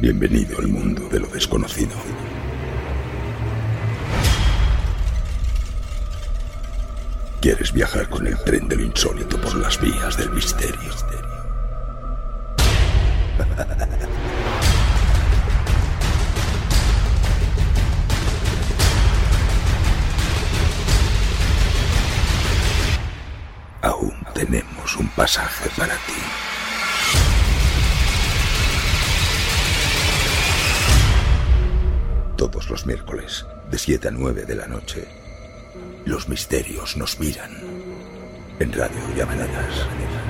Bienvenido al mundo de lo desconocido. ¿Quieres viajar con el tren de lo insólito por las vías del misterio? Aún tenemos un pasaje para ti. Todos los miércoles, de 7 a 9 de la noche, los misterios nos miran en Radio Llamadas.